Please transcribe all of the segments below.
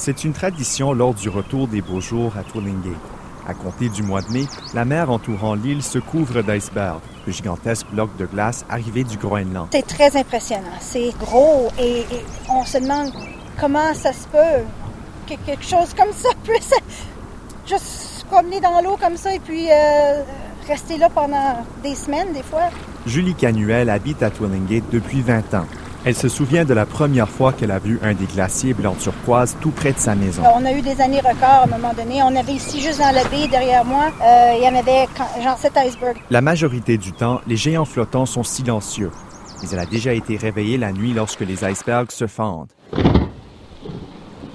C'est une tradition lors du retour des beaux jours à Twillingate. À compter du mois de mai, la mer entourant l'île se couvre d'icebergs, de gigantesques blocs de glace arrivés du Groenland. C'est très impressionnant. C'est gros et, on se demande comment ça se peut que quelque chose comme ça puisse juste se promener dans l'eau comme ça et puis euh, rester là pendant des semaines, des fois. Julie Canuel habite à Twillingate depuis 20 ans. Elle se souvient de la première fois qu'elle a vu un des glaciers blanc turquoise tout près de sa maison. On a eu des années records à un moment donné. On avait ici, juste dans la baie derrière moi, euh, il y en avait genre sept icebergs. La majorité du temps, les géants flottants sont silencieux. Mais elle a déjà été réveillée la nuit lorsque les icebergs se fendent.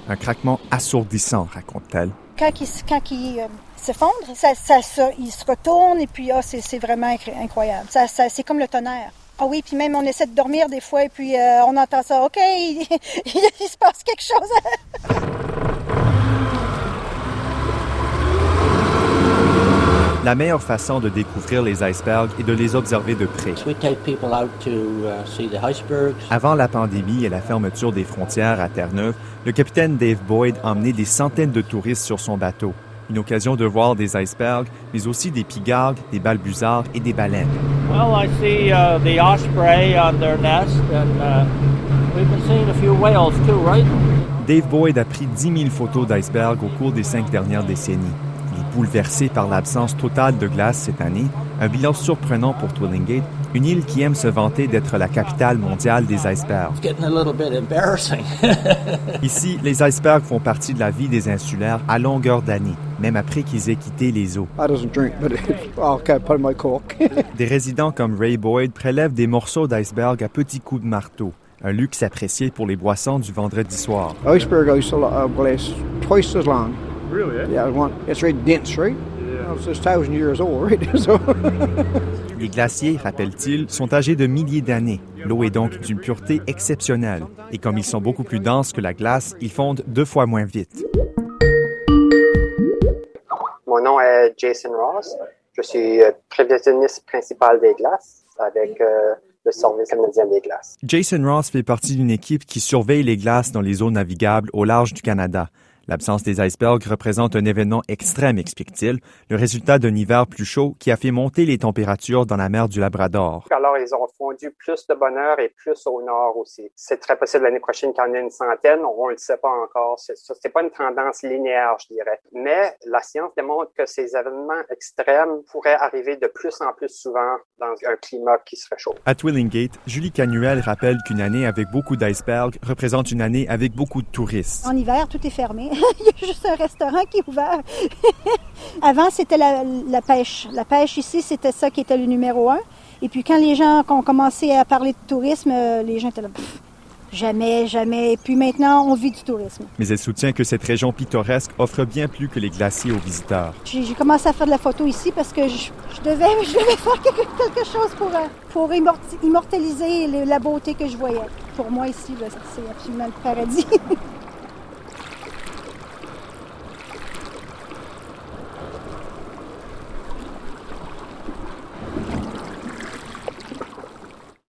Un craquement assourdissant, raconte-t-elle. Quand ils, euh, se fondent, ça, ça, ils se retournent et puis ah, c'est vraiment incroyable. Ça, c'est comme le tonnerre. Ah oui, puis même on essaie de dormir des fois et puis euh, on entend ça. OK, il, se passe quelque chose. La meilleure façon de découvrir les icebergs est de les observer de près. Uh, Avant la pandémie et la fermeture des frontières à Terre-Neuve, le capitaine Dave Boyd emmenait des centaines de touristes sur son bateau une occasion de voir des icebergs, mais aussi des pigargues, des balbuzards et des baleines. Well, I see uh, the osprey on their nest, and uh, we've been seeing a few whales too, right? Dave Boyd a pris 10 000 photos d'icebergs au cours des cinq dernières décennies. Il est bouleversé par l'absence totale de glace cette année, un bilan surprenant pour Twillingate, une île qui aime se vanter d'être la capitale mondiale des icebergs. Ici, les icebergs font partie de la vie des insulaires à longueur d'année, même après qu'ils aient quitté les eaux. des résidents comme Ray Boyd prélèvent des morceaux d'iceberg à petits coups de marteau, un luxe apprécié pour les boissons du vendredi soir. Iceberg right? Les glaciers, rappelle-t-il, sont âgés de milliers d'années. L'eau est donc d'une pureté exceptionnelle. Et comme ils sont beaucoup plus denses que la glace, ils fondent deux fois moins vite. Mon nom est Jason Ross. Je suis euh, prévisionniste principal des glaces avec euh, le Service canadien des glaces. Jason Ross fait partie d'une équipe qui surveille les glaces dans les eaux navigables au large du Canada. L'absence des icebergs représente un événement extrême, explique-t-il, le résultat d'un hiver plus chaud qui a fait monter les températures dans la mer du Labrador. Alors, ils ont fondu plus de bonheur et plus au nord aussi. C'est très possible l'année prochaine qu'il y en ait une centaine. On ne le sait pas encore. Ce n'est pas une tendance linéaire, je dirais. Mais la science démontre que ces événements extrêmes pourraient arriver de plus en plus souvent dans un climat qui serait chaud. À Twillingate, Julie Canuel rappelle qu'une année avec beaucoup d'icebergs représente une année avec beaucoup de touristes. En hiver, tout est fermé. Il y a juste un restaurant qui est ouvert. Avant, c'était la, pêche. La pêche ici, c'était ça qui était le numéro un. Et puis quand les gens ont commencé à parler de tourisme, euh, les gens étaient là. Jamais, jamais. Et puis maintenant, on vit du tourisme. Mais elle soutient que cette région pittoresque offre bien plus que les glaciers aux visiteurs. J'ai commencé à faire de la photo ici parce que je, devais, je devais, faire quelque, chose pour, euh, pour immortaliser la beauté que je voyais. Pour moi, ici, c'est absolument le paradis.